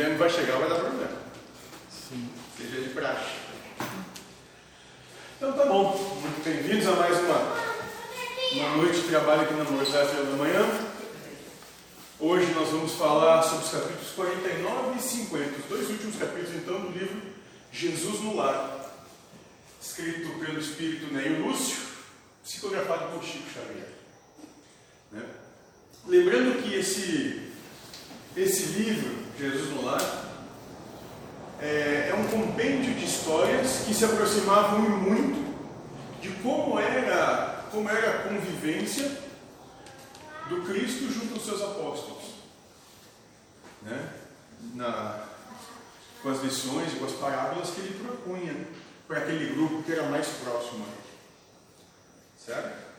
Guilherme vai chegar, vai dar problema. Sim. Seja de praxe. Então tá bom. Muito bem-vindos a mais uma, uma noite de trabalho aqui na Universidade da Manhã. Hoje nós vamos falar sobre os capítulos 49 e 50, os dois últimos capítulos então do livro Jesus no Lar, escrito pelo espírito Neio Lúcio, psicografado por Chico Xavier. Né? Lembrando que esse, esse livro, Jesus no Lar, é, é um compêndio de histórias que se aproximavam muito de como era, como era a convivência do Cristo junto aos seus apóstolos. Né? Na, com as lições e com as parábolas que ele propunha para aquele grupo que era mais próximo a ele. Certo?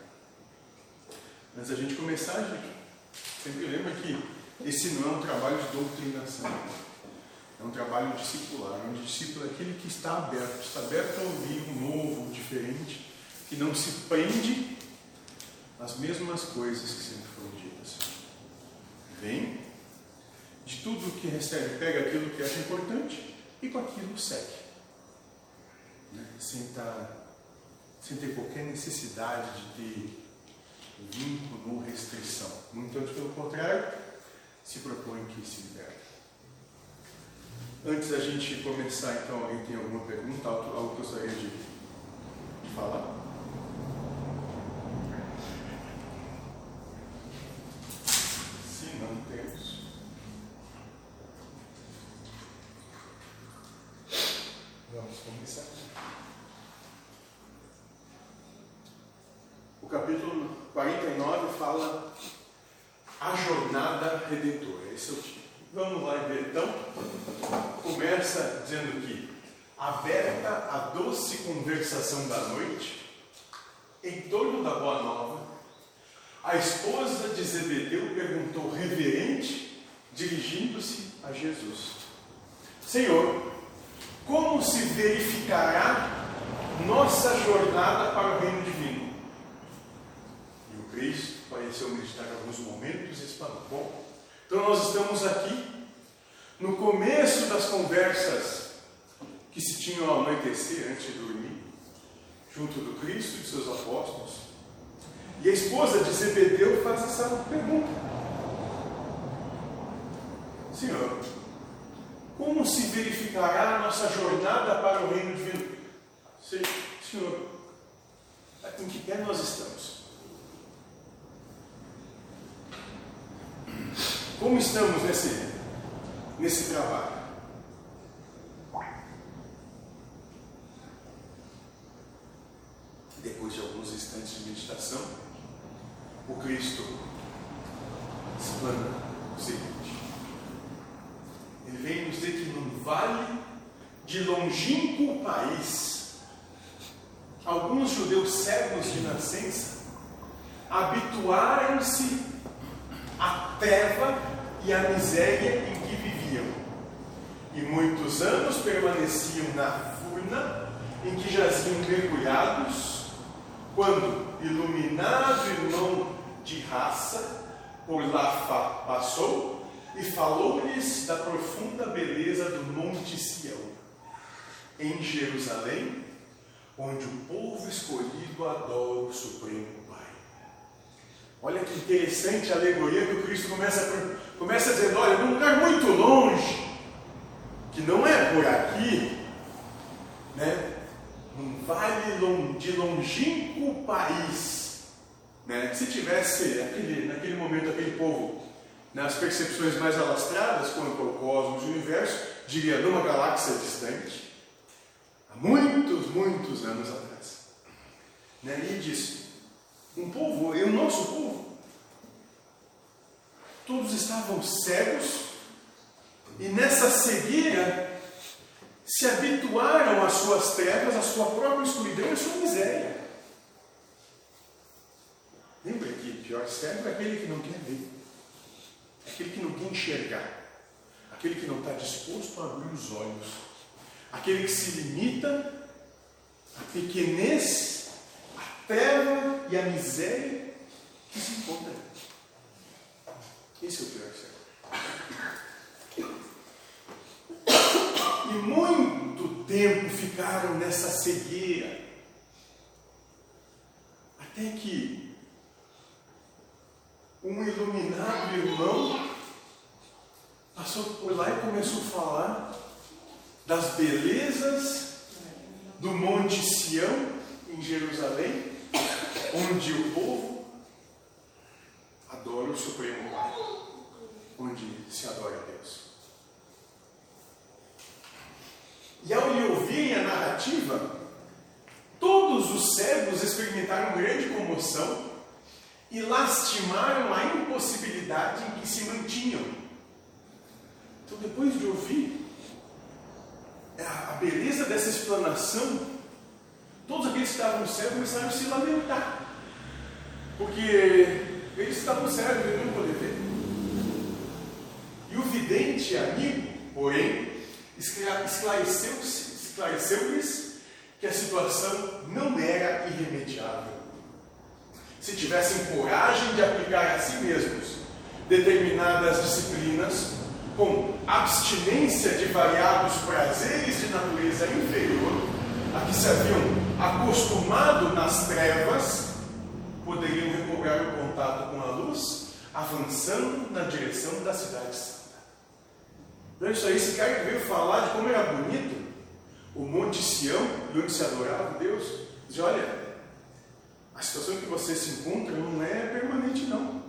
Antes da gente começar, gente, sempre lembra que esse não é um trabalho de doutrinação. É um trabalho discipular, o discípulo é aquele que está aberto, está aberto a ouvir um novo, diferente, que não se prende às mesmas coisas que sempre foram ditas. Vem, de tudo que recebe, pega aquilo que acha importante e com aquilo segue. Né? Sem, estar, sem ter qualquer necessidade de ter vínculo ou restrição. Muito antes, pelo contrário, se propõe que se liberte. Antes da gente começar, então, alguém tem alguma pergunta, algo que eu gostaria de falar? Se não temos. Vamos começar. O capítulo 49 fala a jornada redentora. Esse é o título. Vamos lá então. Começa dizendo que, aberta a doce conversação da noite, em torno da boa nova, a esposa de Zebedeu perguntou reverente, dirigindo-se a Jesus: Senhor, como se verificará nossa jornada para o reino divino? E o Cristo pareceu meditar alguns momentos e exclamou: Bom, então nós estamos aqui no começo das conversas que se tinham ao anoitecer antes de dormir, junto do Cristo e de seus apóstolos. E a esposa de Zebedeu faz essa pergunta: Senhor, como se verificará a nossa jornada para o reino divino? Senhor, em que pé nós estamos? Como estamos nesse, nesse trabalho? Depois de alguns instantes de meditação, o Cristo explana o seguinte: Ele vem nos dizer que num vale de longínquo país, alguns judeus cegos de nascença habituaram-se à treva e à miséria em que viviam, e muitos anos permaneciam na furna em que jaziam mergulhados, quando, iluminado irmão de raça, por lá passou e falou-lhes da profunda beleza do Monte Sião, em Jerusalém, onde o povo escolhido adora o Supremo. Olha que interessante a alegoria que o Cristo começa, começa dizendo: olha, num lugar muito longe, que não é por aqui, né? num vale de longínquo país. Né? Se tivesse aquele, naquele momento aquele povo nas percepções mais alastradas quanto ao cosmos e universo, diria numa galáxia distante, há muitos, muitos anos atrás. Né? E disse: um povo, e o nosso povo, todos estavam cegos e nessa cegueira se habituaram às suas trevas, à sua própria escuridão e à sua miséria. Lembra que pior cego é aquele que não quer ver, aquele que não quer enxergar, aquele que não está disposto a abrir os olhos, aquele que se limita à pequenez, e à miséria que se encontra. Esse é o pior cego. tempo ficaram nessa cegueira. Até que um iluminado irmão passou por lá e começou a falar das belezas do Monte Sião, em Jerusalém, onde o povo adora o Supremo Pai, onde se adora a Deus. E ao lhe ouvirem a narrativa, todos os cegos experimentaram grande comoção e lastimaram a impossibilidade em que se mantinham. Então, depois de ouvir a beleza dessa explanação, todos aqueles que estavam cegos começaram a se lamentar, porque eles estavam cegos, eles não podiam ver. E o vidente amigo, porém, esclareceu-lhes esclareceu que a situação não era irremediável. Se tivessem coragem de aplicar a si mesmos determinadas disciplinas, com abstinência de variados prazeres de natureza inferior, a que se haviam acostumado nas trevas, poderiam recobrar o contato com a luz, avançando na direção da cidade santa. Então, isso aí, esse cara veio falar de como era bonito o Monte Sião, e onde se adorava Deus, diz: olha, a situação que você se encontra não é permanente, não.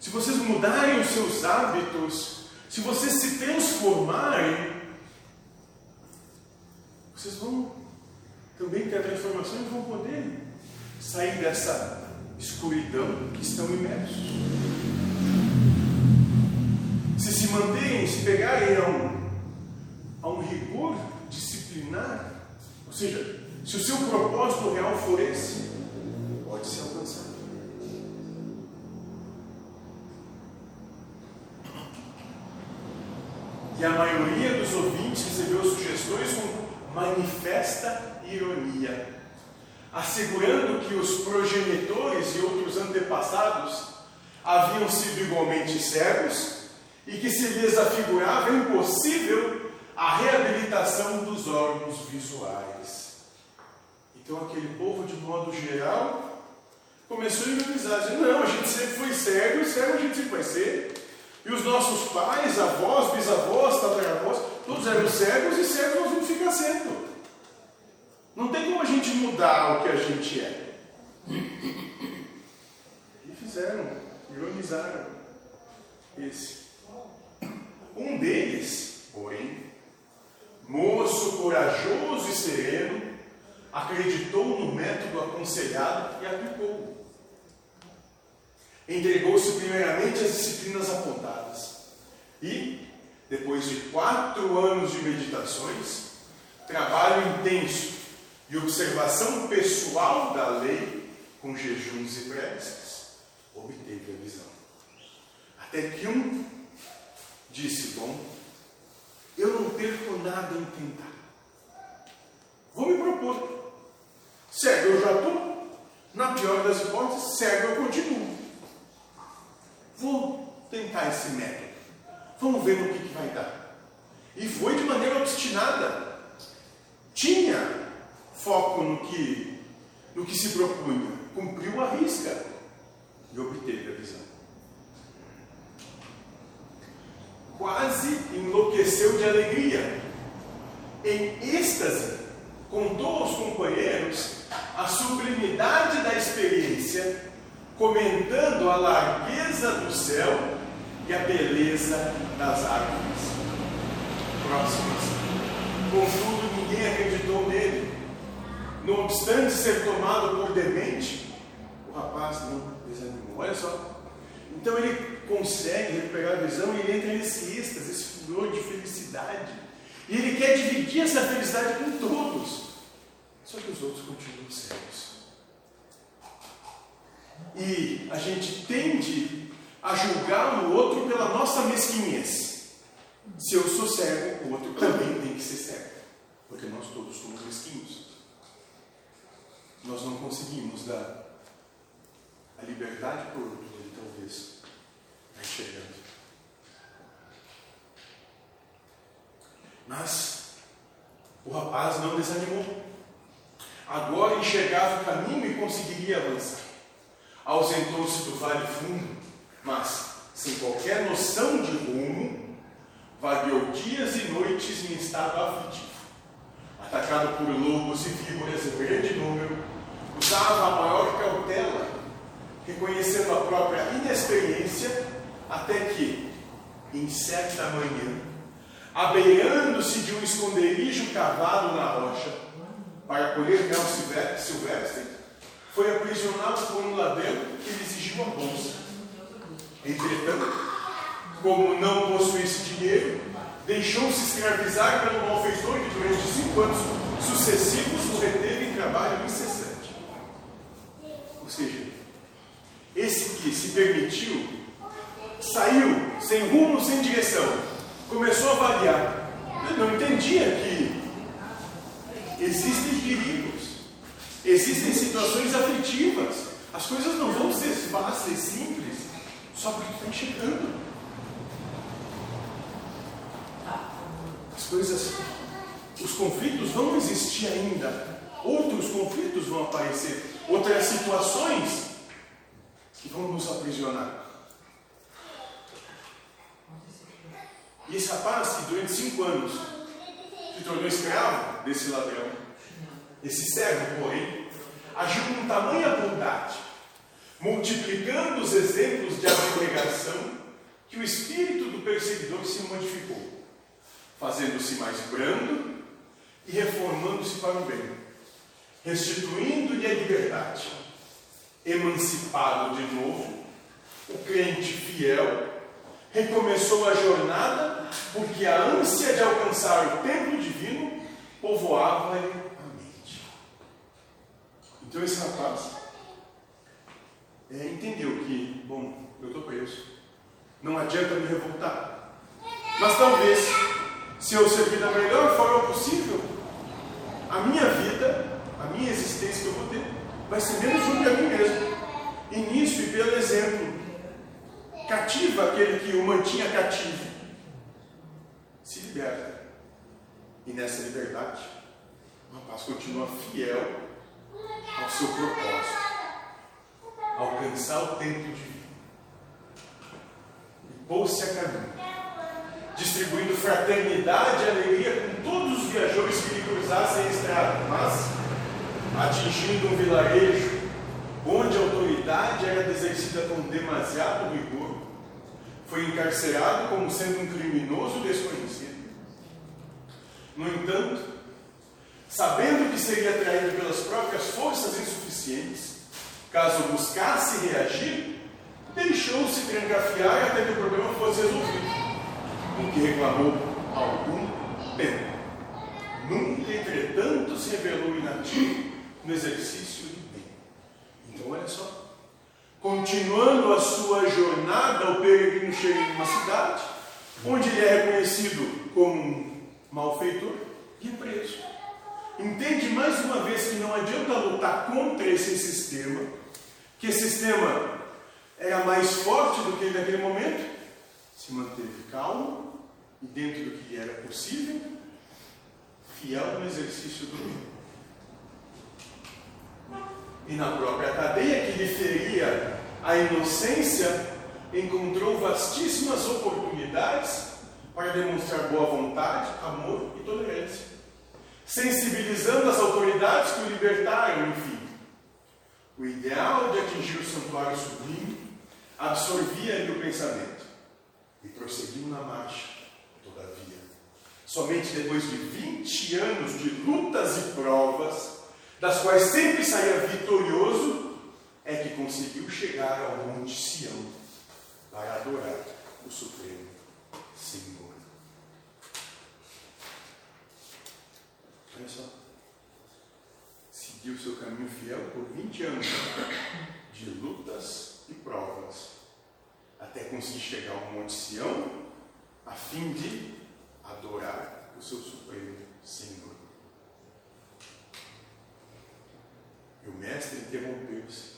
Se vocês mudarem os seus hábitos, se vocês se transformarem, vocês vão também ter a transformação vão poder sair dessa escuridão que estão imersos. Se se manterem, se pegarem a um, a um rigor disciplinar, ou seja, se o seu propósito real for esse, pode ser alcançado. E a maioria dos ouvintes recebeu sugestões com manifesta ironia, assegurando que os progenitores e outros antepassados haviam sido igualmente cegos e que se lhes afigurava impossível a reabilitação dos órgãos visuais. Então, aquele povo, de modo geral, começou a ironizar, dizendo: não, a gente sempre foi cego, e cego a gente sempre vai ser. E os nossos pais, avós, bisavós, tataravós, todos eram cegos e cegos nós vamos ficar sendo. Não tem como a gente mudar o que a gente é. E fizeram, ironizaram esse. Um deles, porém, moço corajoso e sereno, acreditou no método aconselhado e aplicou. Entregou-se primeiramente às disciplinas apontadas e, depois de quatro anos de meditações, trabalho intenso e observação pessoal da lei com jejuns e preces, obteve a visão. Até que um disse: Bom, eu não perco nada em tentar. Vou me propor. Cego eu já estou. Na pior das hipóteses, cego eu continuo. Vou tentar esse método. Vamos ver no que, que vai dar. E foi de maneira obstinada. Tinha foco no que, no que se propunha. Cumpriu a risca. E obteve a visão. quase enlouqueceu de alegria. Em êxtase, contou aos companheiros a sublimidade da experiência, comentando a largueza do céu e a beleza das árvores próximas. Contudo, ninguém acreditou nele. Não obstante ser tomado por demente, o rapaz não desanimou. Olha só. Então ele consegue recuperar a visão e ele entra nesse êxtase, esse furor de felicidade. E ele quer dividir essa felicidade com todos. Só que os outros continuam cegos. E a gente tende a julgar o outro pela nossa mesquinhez. Se eu sou cego, o outro também tem que ser cego. Porque nós todos somos mesquinhos. Nós não conseguimos dar a liberdade por outro, talvez chegando. Mas o rapaz não desanimou. Agora enxergava o caminho e conseguiria avançar. Ausentou-se do vale fundo, mas, sem qualquer noção de rumo, vagueou dias e noites em estado aflitivo. Atacado por lobos e víboras em grande número, usava a maior cautela, reconhecendo a própria inexperiência, até que, em certa manhã, abeirando-se de um esconderijo cavado na rocha, para colher mel silvestre, foi aprisionado por um ladrão que lhe exigiu uma bolsa. Entretanto, como não possuísse dinheiro, deixou-se escravizar pelo malfeitor que durante cinco anos sucessivos o reteve em trabalho incessante. Ou seja, esse que se permitiu, saiu sem rumo, sem direção, começou a avaliar. Eu não entendia que Existem perigos, existem situações aflitivas. As coisas não vão ser fáceis, simples, só porque tu está chegando. As coisas, os conflitos vão existir ainda. Outros conflitos vão aparecer, outras situações que vão nos aprisionar. E esse rapaz que durante cinco anos se tornou escravo desse ladrão. Esse servo, porém, agiu com tamanha bondade, multiplicando os exemplos de abnegação, que o espírito do perseguidor se modificou, fazendo-se mais brando e reformando-se para o bem, restituindo-lhe a liberdade. Emancipado de novo, o crente fiel recomeçou a jornada porque a ânsia de alcançar o templo divino povoava-lhe a mente. Então esse rapaz é, entendeu que, bom, eu estou preso, não adianta me revoltar, mas talvez, se eu servir da melhor forma possível, a minha vida, a minha existência que eu vou ter, vai ser menos ruim para mim mesmo. E nisso, e pelo exemplo cativa aquele que o mantinha cativo, se liberta. E nessa liberdade, o rapaz continua fiel ao seu propósito, alcançar o tempo divino. E pôs-se a caminho, distribuindo fraternidade e alegria com todos os viajores que lhe cruzassem a estrada, mas atingindo um vilarejo onde a autoridade era exercida com demasiado rigor, foi encarcerado como sendo um criminoso desconhecido. No entanto, sabendo que seria traído pelas próprias forças insuficientes, caso buscasse reagir, deixou-se trancafiar até que o problema fosse resolvido, o que reclamou algum tempo. Nunca, entretanto, se revelou inativo no exercício do bem. Então, olha só. Continuando a sua jornada, o peregrino chega em uma cidade, onde ele é reconhecido como um malfeitor e é preso. Entende mais uma vez que não adianta lutar contra esse sistema, que esse sistema era mais forte do que ele naquele momento, se manteve calmo e dentro do que era possível, fiel no exercício do bem e na própria cadeia que lhe feria a inocência, encontrou vastíssimas oportunidades para demonstrar boa vontade, amor e tolerância, sensibilizando as autoridades que o libertaram, enfim. O ideal de atingir o santuário sublime absorvia-lhe o pensamento e prosseguiu na marcha, todavia. Somente depois de 20 anos de lutas e provas, das quais sempre saía vitorioso, é que conseguiu chegar ao Monte Sião para adorar o Supremo Senhor. Olha só. Seguiu seu caminho fiel por 20 anos de lutas e provas, até conseguir chegar ao Monte Sião, a fim de adorar o seu Supremo Senhor. E o mestre interrompeu-se.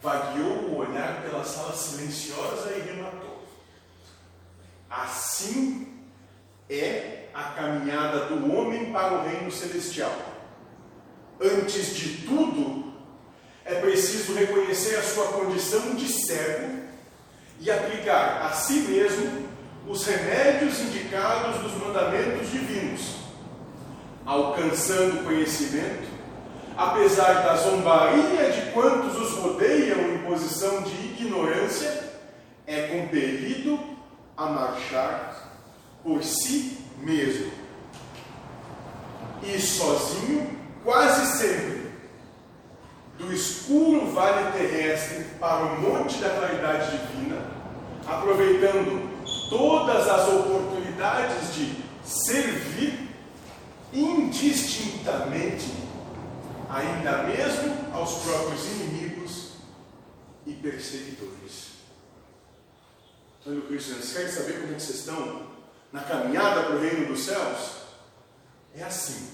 Vagueou o olhar pela sala silenciosa e rematou. Assim é a caminhada do homem para o reino celestial. Antes de tudo, é preciso reconhecer a sua condição de cego e aplicar a si mesmo os remédios indicados dos mandamentos divinos, alcançando conhecimento, apesar da zombaria de quantos os rodeiam em posição de ignorância, é compelido a marchar por si mesmo. E sozinho, quase sempre, do escuro vale terrestre para o monte da claridade divina, aproveitando todas as oportunidades de servir indistintamente, ainda mesmo aos próprios inimigos e perseguidores. Então, Cristo, vocês querem saber como é que vocês estão na caminhada para o reino dos céus? É assim.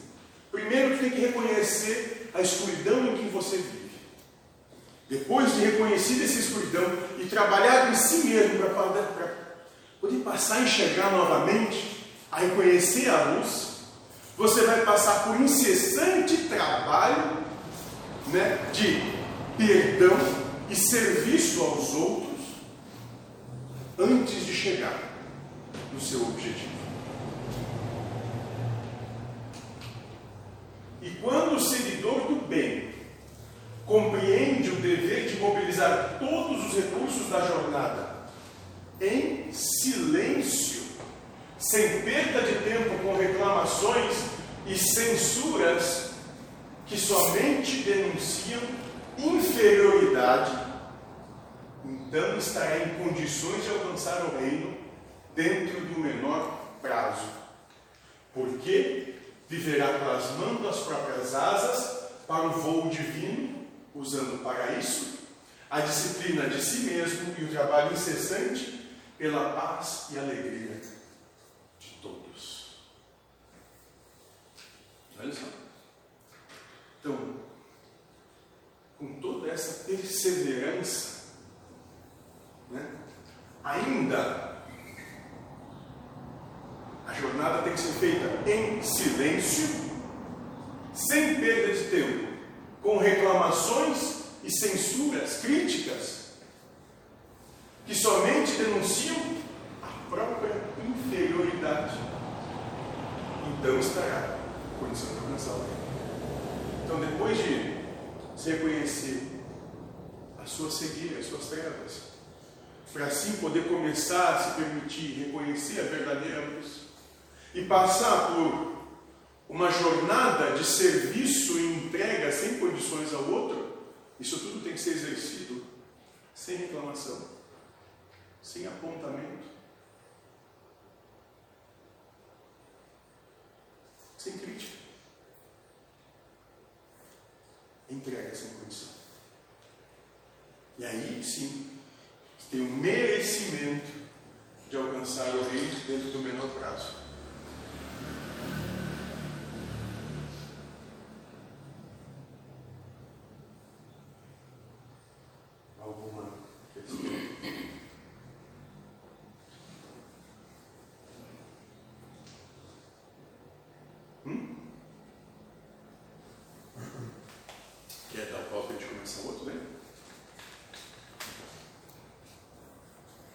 Primeiro, tem que reconhecer a escuridão em que você vive. Depois de reconhecido essa escuridão e trabalhar em si mesmo para poder passar a enxergar novamente, a reconhecer a luz, você vai passar por incessante trabalho né, de perdão e serviço aos outros antes de chegar no seu objetivo. E quando o seguidor do bem compreende o dever de mobilizar todos os recursos da jornada em silêncio, sem perda de tempo com reclamações e censuras que somente denunciam inferioridade, então estará em condições de alcançar o reino dentro do menor prazo. Porque viverá plasmando as próprias asas para o voo divino, usando para isso a disciplina de si mesmo e o trabalho incessante pela paz e alegria de todos. Olha só. Então, com toda essa perseverança, né, ainda a jornada tem que ser feita em silêncio, sem perda de tempo, com reclamações e censuras, críticas que somente denunciam a própria inferioridade, então estará condição de alcançar o. Então, depois de se reconhecer a sua cegueira, as suas trevas, para assim poder começar a se permitir reconhecer a verdadeira luz e passar por uma jornada de serviço e entrega sem condições ao outro, isso tudo tem que ser exercido sem reclamação sem apontamento, sem crítica. Entrega sem condição. E aí sim, tem o merecimento de alcançar o reino dentro do menor prazo.